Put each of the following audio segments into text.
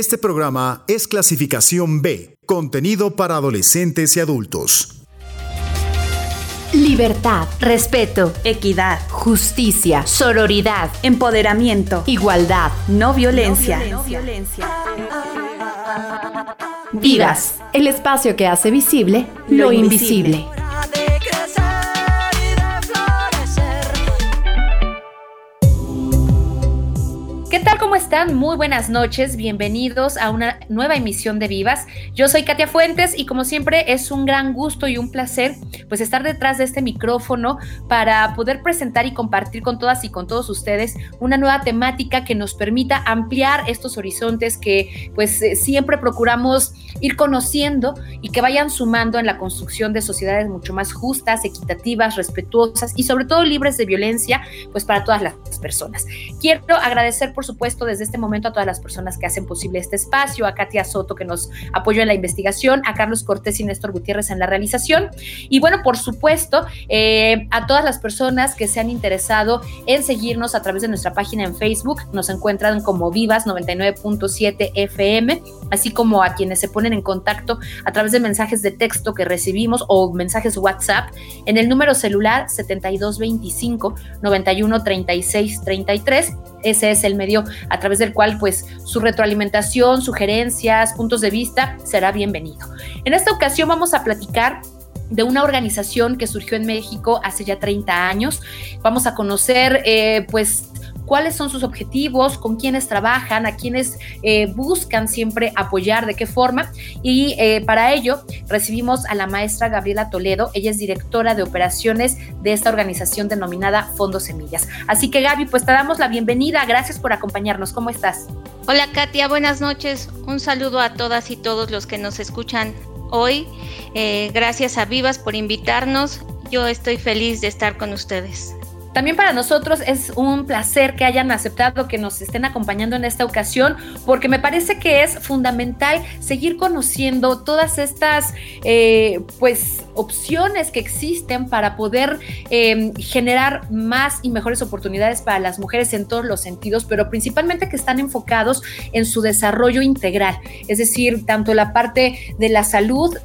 Este programa es clasificación B, contenido para adolescentes y adultos. Libertad, respeto, equidad, justicia, sororidad, empoderamiento, igualdad, no violencia. No violencia. Vivas, el espacio que hace visible lo, invisible. Están? Muy buenas noches, bienvenidos a una nueva emisión de Vivas. Yo soy Katia Fuentes y como siempre es un gran gusto y un placer pues estar detrás de este micrófono para poder presentar y compartir con todas y con todos ustedes una nueva temática que nos permita ampliar estos horizontes que pues eh, siempre procuramos ir conociendo y que vayan sumando en la construcción de sociedades mucho más justas, equitativas, respetuosas y sobre todo libres de violencia pues para todas las personas. Quiero agradecer por supuesto, desde este momento a todas las personas que hacen posible este espacio, a Katia Soto que nos apoyó en la investigación, a Carlos Cortés y Néstor Gutiérrez en la realización. Y bueno, por supuesto, eh, a todas las personas que se han interesado en seguirnos a través de nuestra página en Facebook, nos encuentran como Vivas 99.7 FM, así como a quienes se ponen en contacto a través de mensajes de texto que recibimos o mensajes WhatsApp en el número celular 7225 91 36 33 ese es el medio a través del cual pues su retroalimentación, sugerencias, puntos de vista será bienvenido. En esta ocasión vamos a platicar de una organización que surgió en México hace ya 30 años. Vamos a conocer eh, pues cuáles son sus objetivos, con quiénes trabajan, a quienes eh, buscan siempre apoyar, de qué forma. Y eh, para ello recibimos a la maestra Gabriela Toledo, ella es directora de operaciones de esta organización denominada Fondo Semillas. Así que Gaby, pues te damos la bienvenida, gracias por acompañarnos, ¿cómo estás? Hola Katia, buenas noches, un saludo a todas y todos los que nos escuchan hoy. Eh, gracias a Vivas por invitarnos. Yo estoy feliz de estar con ustedes. También para nosotros es un placer que hayan aceptado que nos estén acompañando en esta ocasión, porque me parece que es fundamental seguir conociendo todas estas, eh, pues, opciones que existen para poder em, generar más y mejores oportunidades para las mujeres en todos los sentidos, pero principalmente que están enfocados en su desarrollo integral, es decir, tanto la parte de la salud,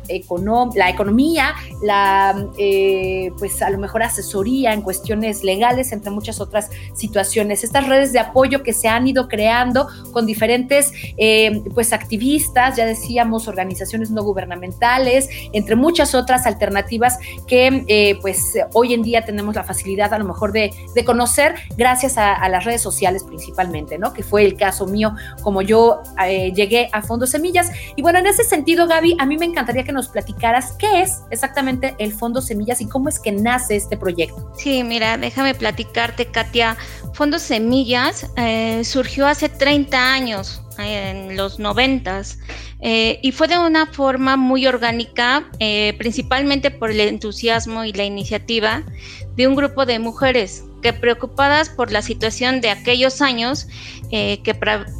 la economía, la, eh, pues, a lo mejor asesoría en cuestiones legales entre muchas otras situaciones. Estas redes de apoyo que se han ido creando con diferentes eh, pues activistas, ya decíamos, organizaciones no gubernamentales, entre muchas otras alternativas que eh, pues hoy en día tenemos la facilidad a lo mejor de, conocer gracias a, las redes sociales principalmente, ¿no? Que fue el caso mío, como yo eh, llegué a Fondo Semillas. Y bueno, en ese sentido, Gaby, a mí me encantaría que nos platicaras qué es exactamente el Fondo Semillas y cómo es que nace este proyecto. Sí, mira, déjame platicarte, Katia. Fondo Semillas eh, surgió hace 30 años, en los 90 eh, y fue de una forma muy orgánica, eh, principalmente por el entusiasmo y la iniciativa de un grupo de mujeres que preocupadas por la situación de aquellos años que,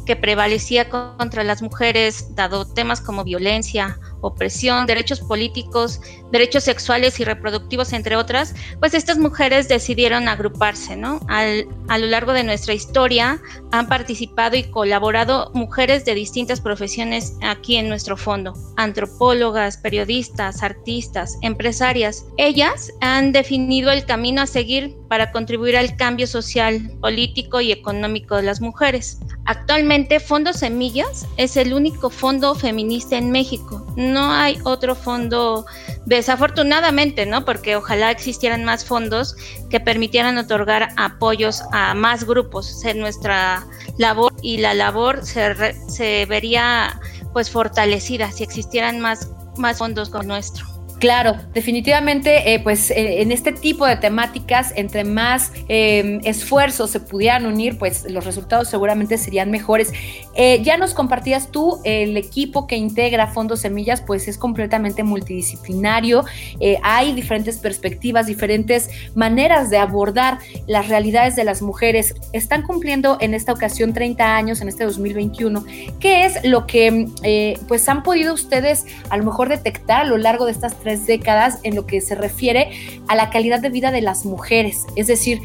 que prevalecía contra las mujeres, dado temas como violencia, opresión, derechos políticos, derechos sexuales y reproductivos, entre otras, pues estas mujeres decidieron agruparse, ¿no? a lo largo de nuestra historia han participado y colaborado mujeres de distintas profesiones aquí en nuestro fondo, antropólogas, periodistas, artistas, empresarias. Ellas han definido el camino a seguir para contribuir al cambio social, político y económico de las mujeres. Actualmente Fondo Semillas es el único fondo feminista en México. No hay otro fondo, desafortunadamente, ¿no? Porque ojalá existieran más fondos que permitieran otorgar apoyos a más grupos. en nuestra labor y la labor se, se vería pues fortalecida si existieran más, más fondos como nuestro. Claro, definitivamente, eh, pues eh, en este tipo de temáticas, entre más em, esfuerzos se pudieran unir, pues los resultados seguramente serían mejores. Eh, ya nos compartías tú, el equipo que integra Fondos Semillas, pues es completamente multidisciplinario. hay diferentes perspectivas, diferentes maneras de abordar las realidades de las mujeres. Están cumpliendo en esta ocasión 30 años, en este 2021. ¿Qué es lo que pues han podido ustedes a lo mejor detectar a lo largo de estas tres décadas en lo que se refiere a la calidad de vida de las mujeres. Es decir,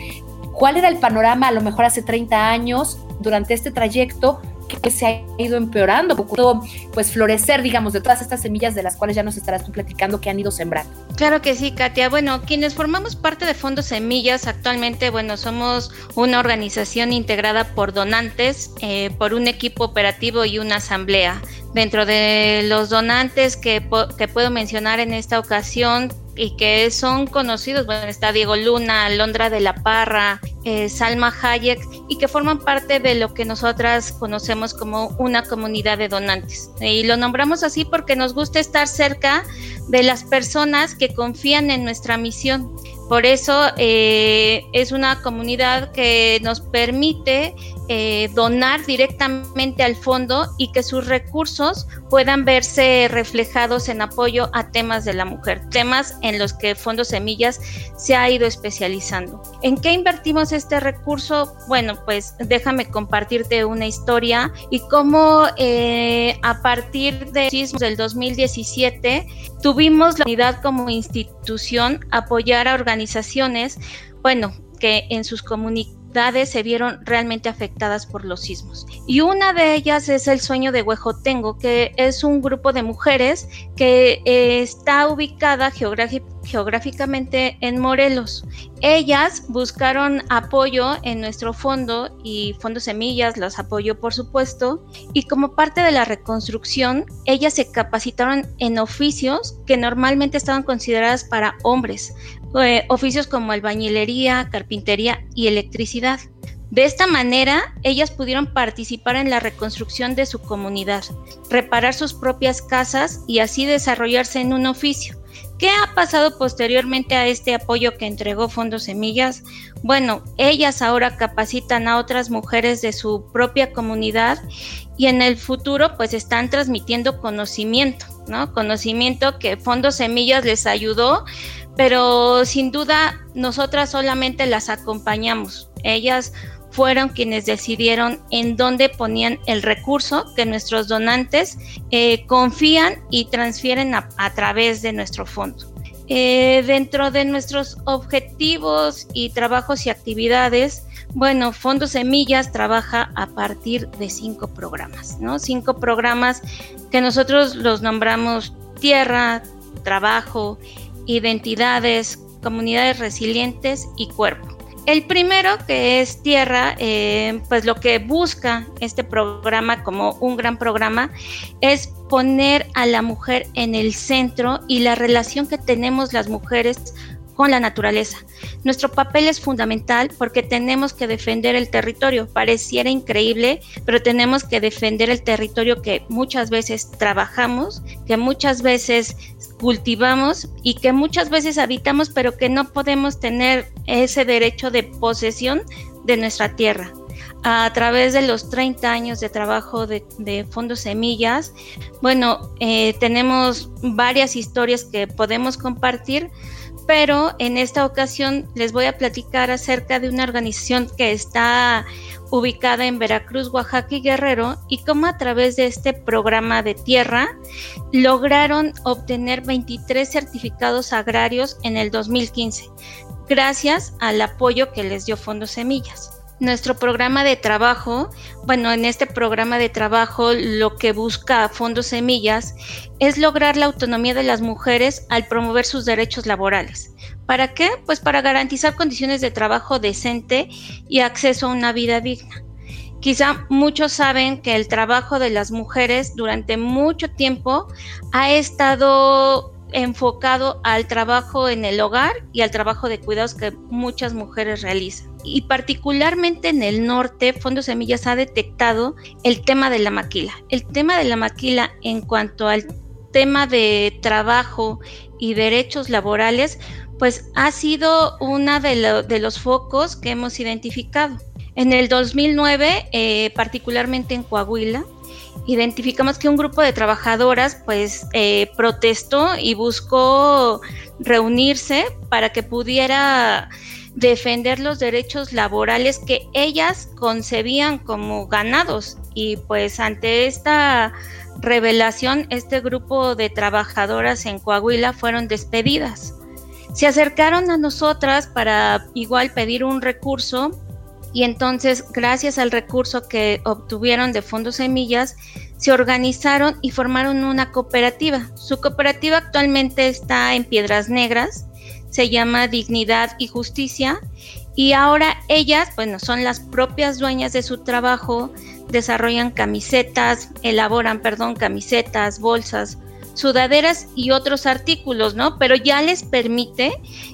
¿cuál era el panorama a lo mejor hace 30 años durante este trayecto? Que se ha ido empeorando, pudo pues florecer, digamos, de todas estas semillas de las cuales ya nos estarás tú platicando que han ido sembrando. Claro que sí, Katia. Bueno, quienes formamos parte de Fondos Semillas actualmente, bueno, somos una organización integrada por donantes, eh, por un equipo operativo y una asamblea. Dentro de los donantes que, que puedo mencionar en esta ocasión, y que son conocidos, bueno, está Diego Luna, Londra de la Parra, eh, Salma Hayek, y que forman parte de lo que nosotras conocemos como una comunidad de donantes. Y lo nombramos así porque nos gusta estar cerca de las personas que confían en nuestra misión. Por eso eh, es una comunidad que nos permite eh, donar directamente al fondo y que sus recursos puedan verse reflejados en apoyo a temas de la mujer, temas en los que Fondo Semillas se ha ido especializando. ¿En qué invertimos este recurso? Bueno, pues déjame compartirte una historia y cómo eh, a partir de del 2017 tuvimos la unidad como institución apoyar a organizaciones, bueno, que en sus comunicaciones se vieron realmente afectadas por los sismos. Y una de ellas es el sueño de Huejotengo, que es un grupo de mujeres que eh, está ubicada geográficamente en Morelos. Ellas buscaron apoyo en nuestro fondo y Fondo Semillas las apoyó por supuesto y como parte de la reconstrucción ellas se capacitaron en oficios que normalmente estaban consideradas para hombres, eh, oficios como albañilería, carpintería y electricidad. De esta manera, ellas pudieron participar en la reconstrucción de su comunidad, reparar sus propias casas y así desarrollarse en un oficio. ¿Qué ha pasado posteriormente a este apoyo que entregó Fondos Semillas? Bueno, ellas ahora capacitan a otras mujeres de su propia comunidad y en el futuro pues están transmitiendo conocimiento, ¿no? Conocimiento que Fondos Semillas les ayudó pero sin duda nosotras solamente las acompañamos. Ellas fueron quienes decidieron en dónde ponían el recurso que nuestros donantes eh, confían y transfieren a, través de nuestro fondo. Eh, dentro de nuestros objetivos y trabajos y actividades, bueno, Fondo Semillas trabaja a partir de cinco programas, ¿no? Cinco programas que nosotros los nombramos tierra, trabajo, identidades, comunidades resilientes y cuerpo. El primero, que es Tierra, eh, pues lo que busca este programa como un gran programa es poner a la mujer en el centro y la relación que tenemos las mujeres con la naturaleza. Nuestro papel es fundamental porque tenemos que defender el territorio. Pareciera increíble, pero tenemos que defender el territorio que muchas veces trabajamos, que muchas veces cultivamos y que muchas veces habitamos, pero que no podemos tener ese derecho de posesión de nuestra tierra. A través de los 30 años de trabajo de, Fondos Semillas, bueno, eh, tenemos varias historias que podemos compartir, pero en esta ocasión les voy a platicar acerca de una organización que está ubicada en Veracruz, Oaxaca y Guerrero y cómo a través de este programa de tierra lograron obtener 23 certificados agrarios en el 2015, gracias al apoyo que les dio Fondos Semillas nuestro programa de trabajo, bueno, en este programa de trabajo lo que busca Fondos Semillas es lograr la autonomía de las mujeres al promover sus derechos laborales. ¿Para qué? Pues para garantizar condiciones de trabajo decente y acceso a una vida digna. Quizá muchos saben que el trabajo de las mujeres durante mucho tiempo ha estado enfocado al trabajo en el hogar y al trabajo de cuidados que muchas mujeres realizan. Y particularmente en el norte, Fondo Semillas ha detectado el tema de la maquila. El tema de la maquila en cuanto al tema de trabajo y derechos laborales, pues ha sido uno de, los focos que hemos identificado. En el 2009, eh, particularmente en Coahuila, identificamos que un grupo de trabajadoras pues eh, protestó y buscó reunirse para que pudiera defender los derechos laborales que ellas concebían como ganados y pues ante esta revelación este grupo de trabajadoras en Coahuila fueron despedidas. Se acercaron a nosotras para igual pedir un recurso y entonces gracias al recurso que obtuvieron de fondos semillas, se organizaron y formaron una cooperativa. Su cooperativa actualmente está en Piedras Negras, se llama Dignidad y Justicia y ahora ellas, bueno, son las propias dueñas de su trabajo, desarrollan camisetas, elaboran, perdón, camisetas, bolsas, sudaderas y otros artículos, ¿no? Pero ya les permite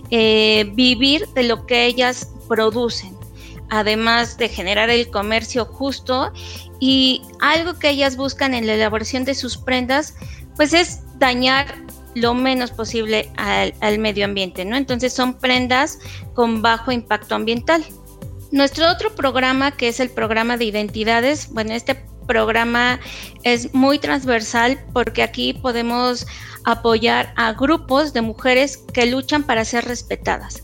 eh, vivir de lo que ellas producen, además de generar el comercio justo y algo que ellas buscan en la elaboración de sus prendas, pues es dañar lo menos posible al, medio ambiente, ¿no? Entonces son prendas con bajo impacto ambiental. Nuestro otro programa, que es el programa de identidades, bueno, este programa es muy transversal porque aquí podemos apoyar a grupos de mujeres que luchan para ser respetadas.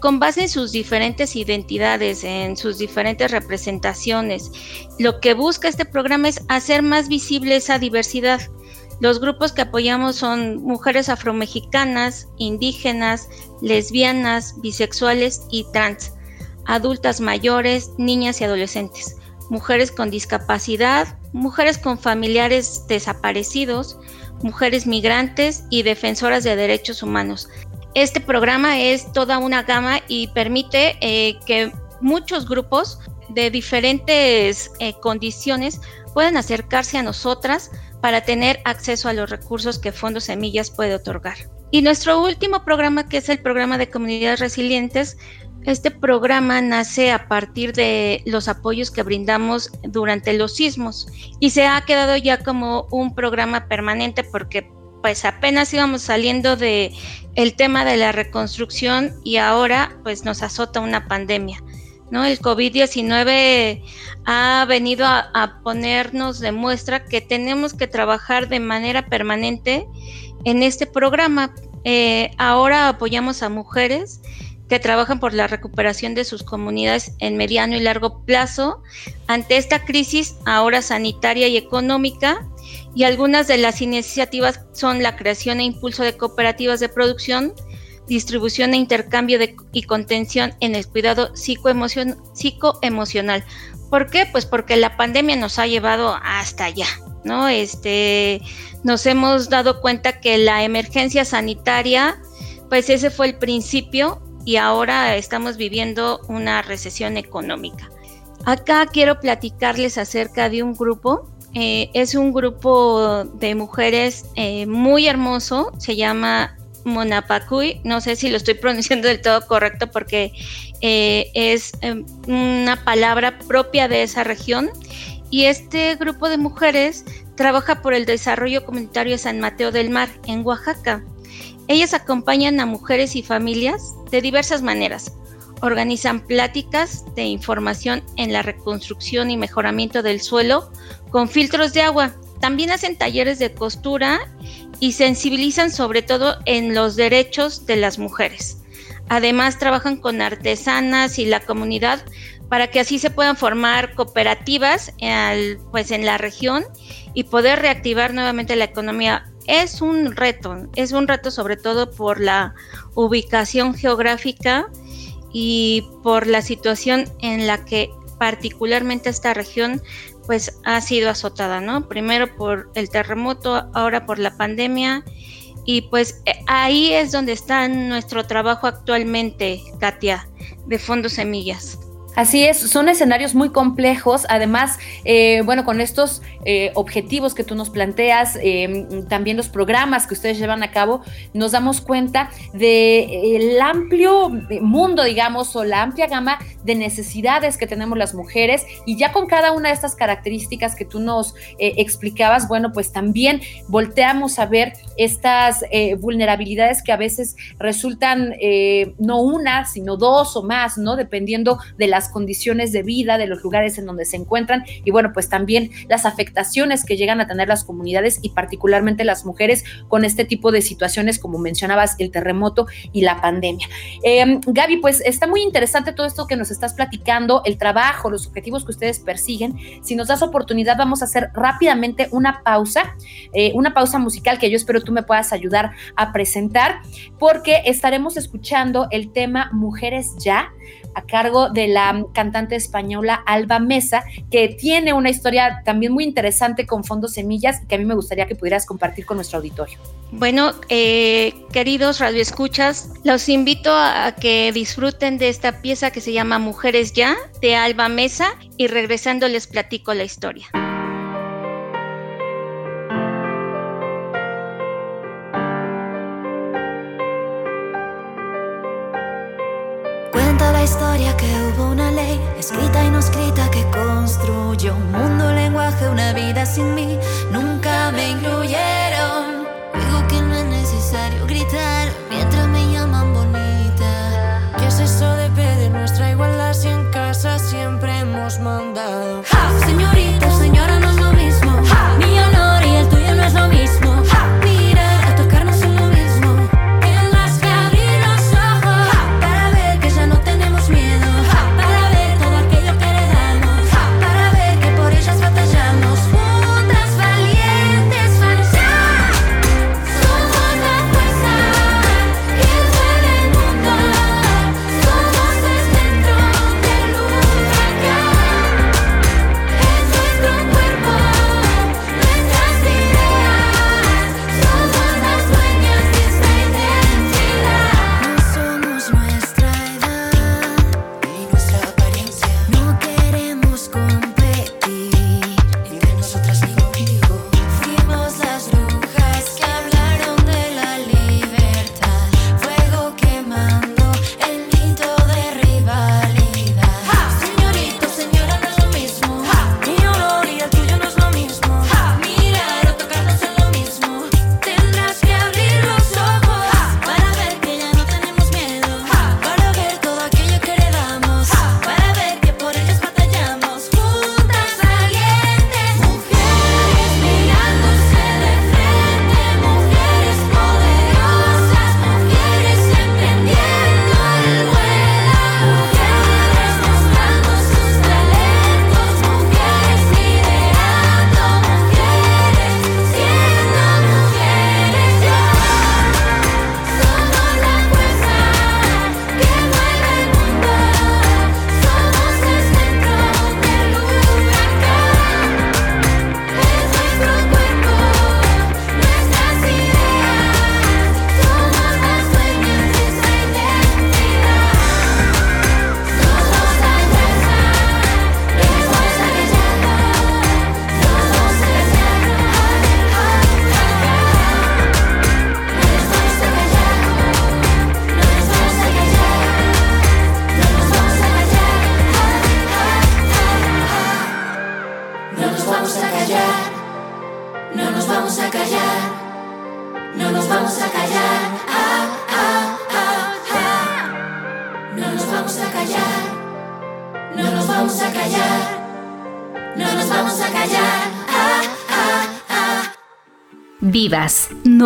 Con base en sus diferentes identidades, en sus diferentes representaciones, lo que busca este programa es hacer más visible esa diversidad. Los grupos que apoyamos son mujeres afromexicanas, indígenas, lesbianas, bisexuales y trans adultas mayores, niñas y adolescentes, mujeres con discapacidad, mujeres con familiares desaparecidos, mujeres migrantes y defensoras de derechos humanos. Este programa es toda una gama y permite eh, que muchos grupos de diferentes eh, condiciones puedan acercarse a nosotras para tener acceso a los recursos que Fondos Semillas puede otorgar. Y nuestro último programa, que es el programa de comunidades resilientes, este programa nace a partir de los apoyos que brindamos durante los sismos y se ha quedado ya como un programa permanente porque pues apenas íbamos saliendo de el tema de la reconstrucción y ahora pues nos azota una pandemia. ¿No? El COVID-19 ha venido a, ponernos de muestra que tenemos que trabajar de manera permanente en este programa. Eh, ahora apoyamos a mujeres que trabajan por la recuperación de sus comunidades en mediano y largo plazo ante esta crisis ahora sanitaria y económica y algunas de las iniciativas son la creación e impulso de cooperativas de producción, distribución e intercambio y contención en el cuidado psicoemocional. ¿Por qué? Pues porque la pandemia nos ha llevado hasta allá, ¿no? Este, nos hemos dado cuenta que la emergencia sanitaria, pues ese fue el principio y ahora estamos viviendo una recesión económica. Acá quiero platicarles acerca de un grupo. Eh, es un grupo de mujeres eh, muy hermoso, se llama Monapacuy, no sé si lo estoy pronunciando del todo correcto porque eh, es em, una palabra propia de esa región. Y este grupo de mujeres trabaja por el desarrollo comunitario de San Mateo del Mar, en Oaxaca. Ellas acompañan a mujeres y familias de diversas maneras. Organizan pláticas de información en la reconstrucción y mejoramiento del suelo con filtros de agua. También hacen talleres de costura y sensibilizan sobre todo en los derechos de las mujeres. Además trabajan con artesanas y la comunidad para que así se puedan formar cooperativas pues en la región y poder reactivar nuevamente la economía es un reto, es un reto sobre todo por la ubicación geográfica y por la situación en la que particularmente esta región pues ha sido azotada, ¿no? Primero por el terremoto, ahora por la pandemia y pues eh, ahí es donde está nuestro trabajo actualmente, Katia, de Fondos Semillas. Así es, son escenarios muy complejos, además, eh, bueno, con estos eh, objetivos que tú nos planteas, eh, también los programas que ustedes llevan a cabo, nos damos cuenta del amplio mundo, digamos, o la amplia gama de necesidades que tenemos las mujeres y ya con cada una de estas características que tú nos explicabas, bueno, pues también volteamos a ver estas vulnerabilidades que a veces resultan no una, sino dos o más, ¿no? Dependiendo de las condiciones de vida de los lugares en donde se encuentran y bueno, pues también las afectaciones que llegan a tener las comunidades y particularmente las mujeres con este tipo de situaciones como mencionabas el terremoto y la pandemia. Em, Gaby, pues está muy interesante todo esto que nos estás platicando, el trabajo, los objetivos que ustedes persiguen. Si nos das oportunidad, vamos a hacer rápidamente una pausa, eh, una pausa musical que yo espero tú me puedas ayudar a presentar, porque estaremos escuchando el tema Mujeres Ya a cargo de la cantante española Alba Mesa, que tiene una historia también muy interesante con Fondos Semillas que a mí me gustaría que pudieras compartir con nuestro auditorio. Bueno, eh, queridos radioescuchas, los invito a que disfruten de esta pieza que se llama Mujeres Ya de Alba Mesa y regresando les platico la historia. Historia que hubo una ley escrita y no escrita que construyó un mundo, lenguaje, una vida sin mí. Nunca me incluyeron gritar mientras me llaman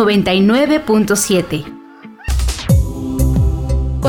99.7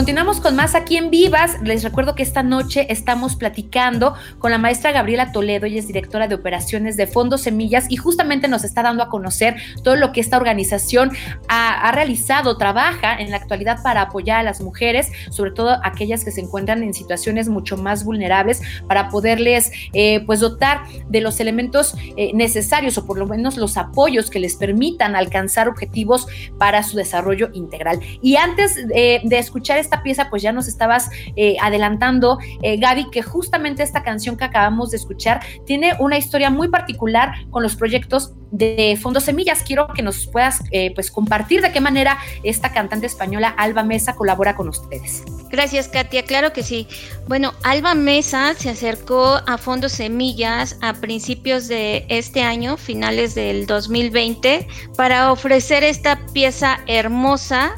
Continuamos con más aquí en Vivas. Les recuerdo que esta noche estamos platicando con la maestra Gabriela Toledo, ella es directora de operaciones de Fondos Semillas y justamente nos está dando a conocer todo lo que esta organización ha, realizado, trabaja en la actualidad para apoyar a las mujeres, sobre todo aquellas que se encuentran en situaciones mucho más vulnerables, para poderles eh, pues dotar de los elementos eh, necesarios o por lo menos los apoyos que les permitan alcanzar objetivos para su desarrollo integral. Y antes eh, de escuchar esta pieza, pues ya nos estabas eh, adelantando, eh, Gaby, que justamente esta canción que acabamos de escuchar tiene una historia muy particular con los proyectos de Fondos Semillas. Quiero que nos puedas eh, pues compartir de qué manera esta cantante española Alba Mesa colabora con ustedes. Gracias, Katia. Claro que sí. Bueno, Alba Mesa se acercó a Fondos Semillas a principios de este año, finales del 2020, para ofrecer esta pieza hermosa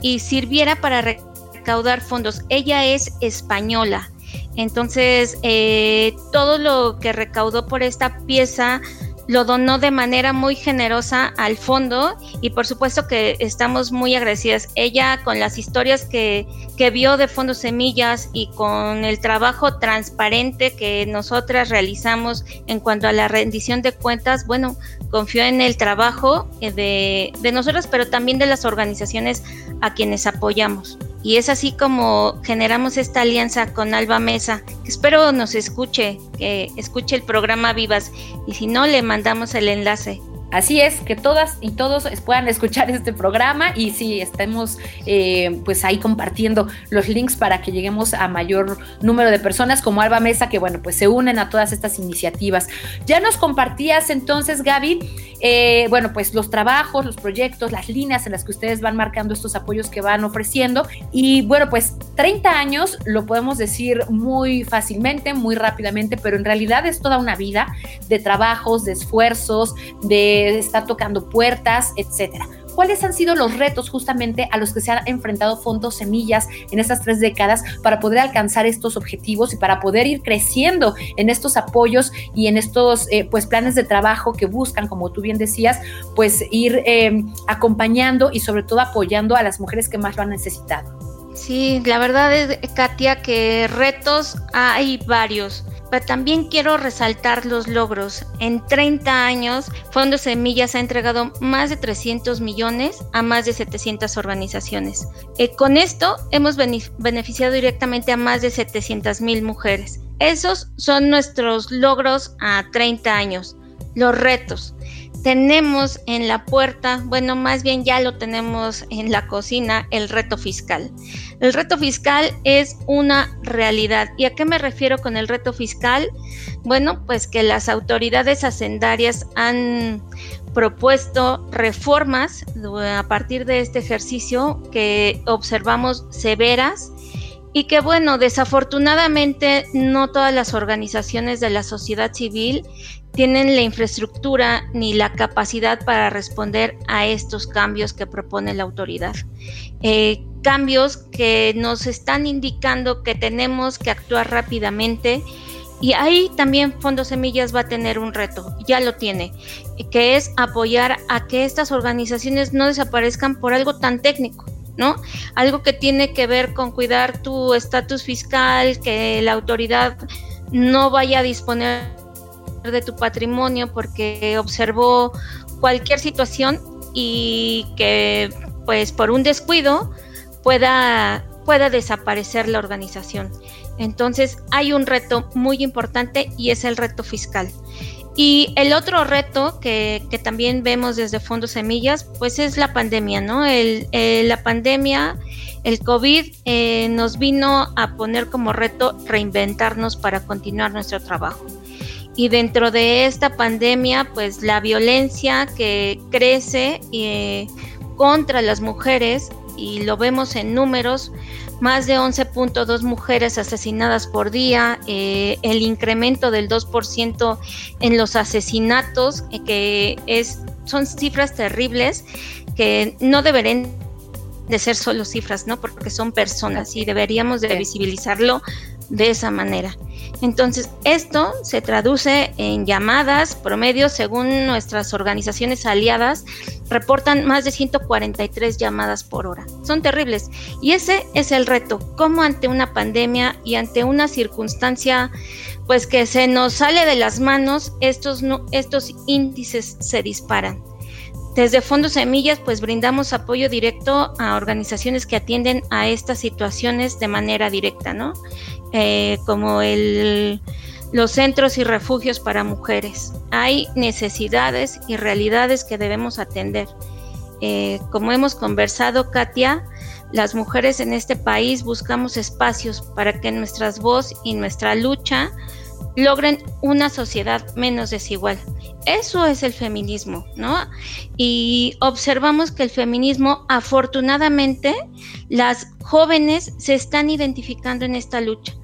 y sirviera para recaudar fondos. Ella es española. Entonces, eh, todo lo que recaudó por esta pieza lo donó de manera muy generosa al fondo y por supuesto que estamos muy agradecidas. Ella con las historias que, que vio de Fondo Semillas y con el trabajo transparente que nosotras realizamos en cuanto a la rendición de cuentas, bueno, confió en el trabajo de, de nosotras, pero también de las organizaciones a quienes apoyamos. Y es así como generamos esta alianza con Alba Mesa. Espero nos escuche, que escuche el programa Vivas y si no, le mandamos el enlace. Así es, que todas y todos puedan escuchar este programa y sí, estemos eh, pues ahí compartiendo los links para que lleguemos a mayor número de personas como Alba Mesa, que bueno, pues se unen a todas estas iniciativas. Ya nos compartías entonces, Gaby, eh, bueno, pues los trabajos, los proyectos, las líneas en las que ustedes van marcando estos apoyos que van ofreciendo. Y bueno, pues 30 años lo podemos decir muy fácilmente, muy rápidamente, pero en realidad es toda una vida de trabajos, de esfuerzos, de estar tocando puertas, etcétera. ¿Cuáles han sido los retos justamente a los que se han enfrentado Fondos Semillas en estas tres décadas para poder alcanzar estos objetivos y para poder ir creciendo en estos apoyos y en estos eh, pues planes de trabajo que buscan, como tú bien decías, pues ir em, acompañando y sobre todo apoyando a las mujeres que más lo han necesitado? Sí, la verdad es, Katia, que retos hay varios pero también quiero resaltar los logros. En 30 años, Fondos Semillas ha entregado más de 300 millones a más de 700 organizaciones. Eh, con esto hemos beneficiado directamente a más de 700 mil mujeres. Esos son nuestros logros a 30 años. Los retos tenemos en la puerta, bueno, más bien ya lo tenemos en la cocina, el reto fiscal. El reto fiscal es una realidad. ¿Y a qué me refiero con el reto fiscal? Bueno, pues que las autoridades hacendarias han propuesto reformas a partir de este ejercicio que observamos severas y que bueno, desafortunadamente no todas las organizaciones de la sociedad civil tienen la infraestructura ni la capacidad para responder a estos cambios que propone la autoridad. Eh, cambios que nos están indicando que tenemos que actuar rápidamente y ahí también Fondo Semillas va a tener un reto, ya lo tiene, que es apoyar a que estas organizaciones no desaparezcan por algo tan técnico. ¿no? Algo que tiene que ver con cuidar tu estatus fiscal, que la autoridad no vaya a disponer de tu patrimonio porque observó cualquier situación y que pues por un descuido pueda, pueda desaparecer la organización. Entonces hay un reto muy importante y es el reto fiscal. Y el otro reto que, también vemos desde Fondos Semillas, pues es la pandemia, ¿no? El, la pandemia, el COVID eh, nos vino a poner como reto reinventarnos para continuar nuestro trabajo. Y dentro de esta pandemia, pues la violencia que crece eh, contra las mujeres, y lo vemos en números, más de 11.2 mujeres asesinadas por día, eh, el incremento del 2% en los asesinatos, eh, que es, son cifras terribles que no deberían de ser solo cifras, ¿no? Porque son personas y deberíamos de visibilizarlo de esa manera. Entonces, esto se traduce en llamadas promedio, según nuestras organizaciones aliadas, reportan más de 143 llamadas por hora. Son terribles. Y ese es el reto, cómo ante una pandemia y ante una circunstancia pues que se nos sale de las manos, estos, estos índices se disparan. Desde Fondos Semillas, pues brindamos apoyo directo a organizaciones que atienden a estas situaciones de manera directa, ¿no? Eh, como el, los centros y refugios para mujeres. Hay necesidades y realidades que debemos atender. Eh, como hemos conversado, Katia, las mujeres en este país buscamos espacios para que nuestras voz y nuestra lucha logren una sociedad menos desigual. Eso es el feminismo, ¿no? Y observamos que el feminismo, afortunadamente, las jóvenes se están identificando en esta lucha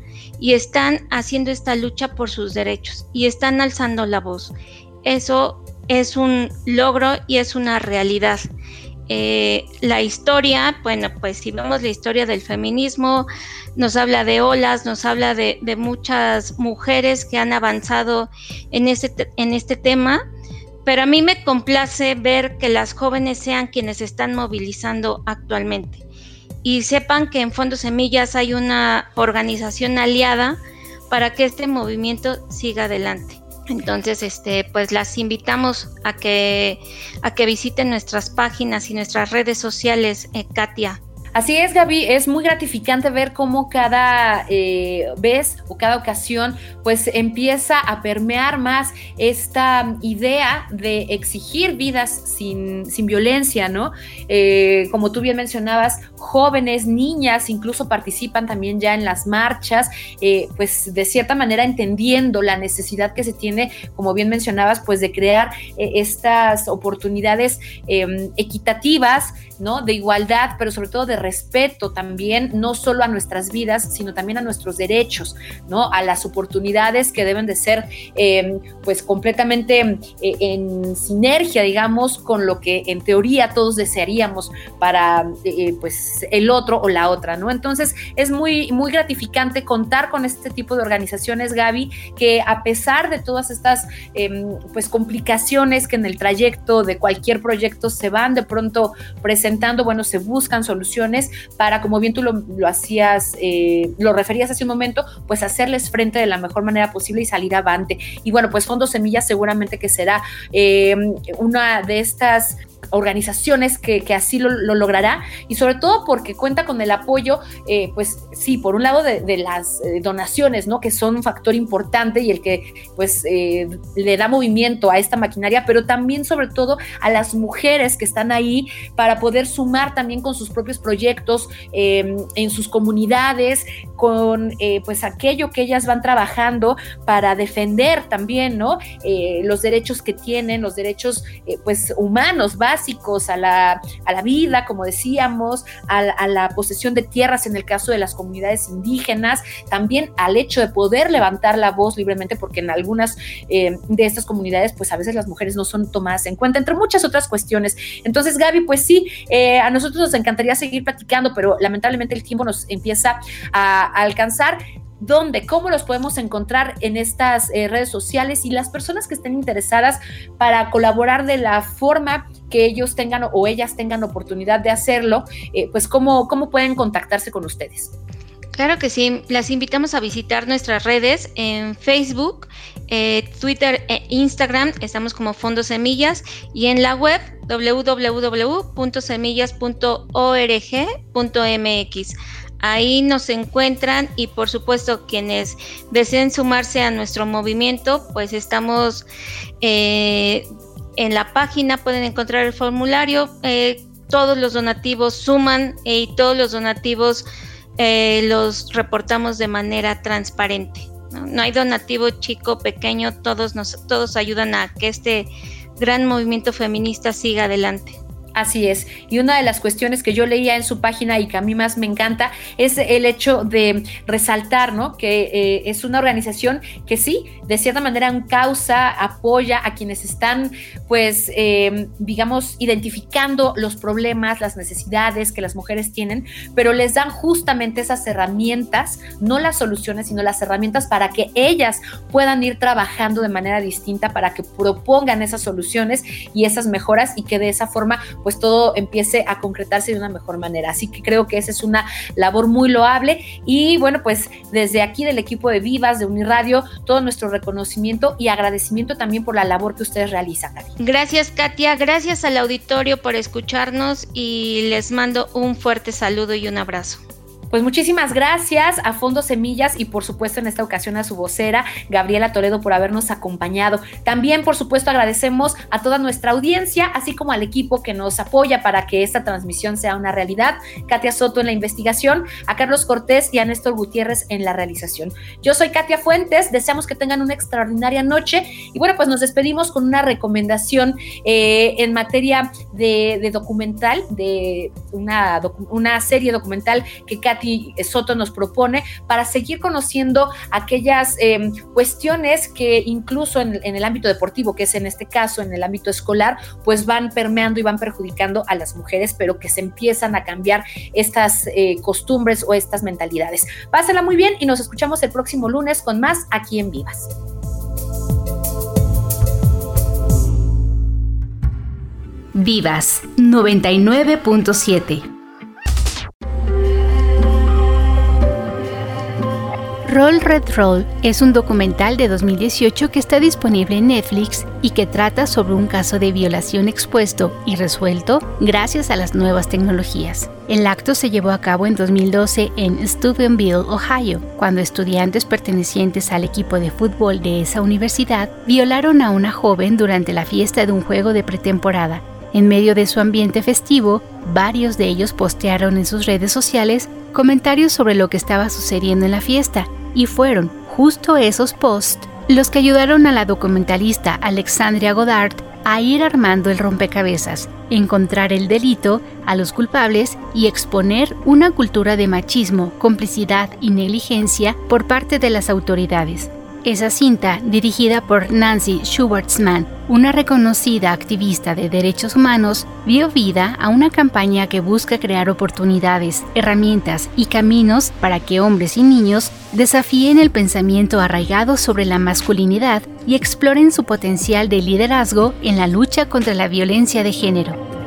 y están haciendo esta lucha por sus derechos y están alzando la voz. Eso es un logro y es una realidad. Eh, la historia, bueno, pues si vemos la historia del feminismo, nos habla de olas, nos habla de, muchas mujeres que han avanzado en este, en este tema, pero a mí me complace ver que las jóvenes sean quienes están movilizando actualmente y sepan que en Fondo Semillas hay una organización aliada para que este movimiento siga adelante. Entonces, este, pues las invitamos a que, a que visiten nuestras páginas y nuestras redes sociales, eh, Katia. Así es, Gaby, es muy gratificante ver cómo cada eh, vez o cada ocasión pues empieza a permear más esta idea de exigir vidas sin, violencia, ¿no? Eh, como tú bien mencionabas, jóvenes, niñas incluso participan también ya en las marchas, eh, pues de cierta manera entendiendo la necesidad que se tiene, como bien mencionabas, pues de crear estas oportunidades em, equitativas, ¿no? De igualdad, pero sobre todo de respeto también, no solo a nuestras vidas, sino también a nuestros derechos, ¿no? A las oportunidades que deben de ser, em, pues, completamente eh, en sinergia, digamos, con lo que en teoría todos desearíamos para, eh, pues, el otro o la otra, ¿no? Entonces, es muy, muy gratificante contar con este tipo de organizaciones, Gaby, que a pesar de todas estas, em, pues, complicaciones que en el trayecto de cualquier proyecto se van de pronto presentando, bueno, se buscan soluciones para, como bien tú lo, hacías, eh, lo referías hace un momento, pues hacerles frente de la mejor manera posible y salir avante. Y bueno, pues Fondo Semillas seguramente que será eh, una de estas organizaciones que, así lo, logrará y sobre todo porque cuenta con el apoyo, eh, pues sí, por un lado de, las eh, donaciones, ¿no? Que son un factor importante y el que pues eh, le da movimiento a esta maquinaria, pero también sobre todo a las mujeres que están ahí para poder sumar también con sus propios proyectos en sus comunidades, con pues aquello que ellas van trabajando para defender también, ¿no? los derechos que tienen, los derechos pues humanos básicos a la, a la vida, como decíamos, a, la posesión de tierras en el caso de las comunidades indígenas, también al hecho de poder levantar la voz libremente, porque en algunas eh, de estas comunidades, pues a veces las mujeres no son tomadas en cuenta, entre muchas otras cuestiones. Entonces, Gaby, pues sí, eh, a nosotros nos encantaría seguir platicando, pero lamentablemente el tiempo nos empieza a alcanzar. ¿Dónde? ¿Cómo los podemos encontrar en estas eh, redes sociales? Y las personas que estén interesadas para colaborar de la forma que ellos tengan o ellas tengan oportunidad de hacerlo, eh, pues ¿cómo, ¿cómo pueden contactarse con ustedes? Claro que sí, las invitamos a visitar nuestras redes en Facebook, eh, Twitter e Instagram, estamos como Fondo Semillas y en la web www.semillas.org.mx. Ahí nos encuentran y por supuesto quienes deseen sumarse a nuestro movimiento, pues estamos eh, en la página, pueden encontrar el formulario. Eh, todos los donativos suman y todos los donativos eh, los reportamos de manera transparente. ¿no? ¿no? hay donativo chico, pequeño, todos, nos, todos ayudan a que este gran movimiento feminista siga adelante. Así es. Y una de las cuestiones que yo leía en su página y que a mí más me encanta es el hecho de resaltar, ¿no? Que eh, es una organización que sí, de cierta manera, causa, apoya a quienes están, pues, em, digamos, identificando los problemas, las necesidades que las mujeres tienen, pero les dan justamente esas herramientas, no las soluciones, sino las herramientas para que ellas puedan ir trabajando de manera distinta, para que propongan esas soluciones y esas mejoras y que de esa forma, todo empiece a concretarse de una mejor manera. Así que creo que esa es una labor muy loable y bueno, pues desde aquí del equipo de Vivas, de Uniradio, todo nuestro reconocimiento y agradecimiento también por la labor que ustedes realizan. Gracias Katia, gracias al auditorio por escucharnos y les mando un fuerte saludo y un abrazo. Pues muchísimas gracias a Fondo Semillas y por supuesto en esta ocasión a su vocera, Gabriela Toledo, por habernos acompañado. También, por supuesto, agradecemos a toda nuestra audiencia, así como al equipo que nos apoya para que esta transmisión sea una realidad. Katia Soto en la investigación, a Carlos Cortés y a Néstor Gutiérrez en la realización. Yo soy Katia Fuentes, deseamos que tengan una extraordinaria noche y bueno, pues nos despedimos con una recomendación eh, en materia de, documental, de una, una serie documental que Katia Soto nos propone para seguir conociendo aquellas em, cuestiones que incluso en, el ámbito deportivo, que es en este caso en el ámbito escolar, pues van permeando y van perjudicando a las mujeres, pero que se empiezan a cambiar estas eh, costumbres o estas mentalidades. Pásela muy bien y nos escuchamos el próximo lunes con más aquí en Vivas. Vivas 99.7 Roll Red Roll es un documental de 2018 que está disponible en Netflix y que trata sobre un caso de violación expuesto y resuelto gracias a las nuevas tecnologías. El acto se llevó a cabo en 2012 en Steubenville, Ohio, cuando estudiantes pertenecientes al equipo de fútbol de esa universidad violaron a una joven durante la fiesta de un juego de pretemporada. En medio de su ambiente festivo, varios de ellos postearon en sus redes sociales comentarios sobre lo que estaba sucediendo en la fiesta, y fueron justo esos posts los que ayudaron a la documentalista Alexandria Goddard a ir armando el rompecabezas, encontrar el delito, a los culpables y exponer una cultura de machismo, complicidad y negligencia por parte de las autoridades. Esa cinta, dirigida por Nancy Schwartzman, una reconocida activista de derechos humanos, dio vida a una campaña que busca crear oportunidades, herramientas y caminos para que hombres y niños desafíen el pensamiento arraigado sobre la masculinidad y exploren su potencial de liderazgo en la lucha contra la violencia de género.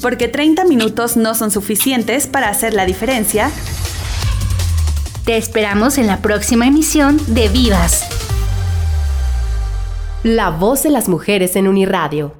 Porque 30 minutos no son suficientes para hacer la diferencia. Te esperamos en la próxima emisión de Vivas. La voz de las mujeres en Uniradio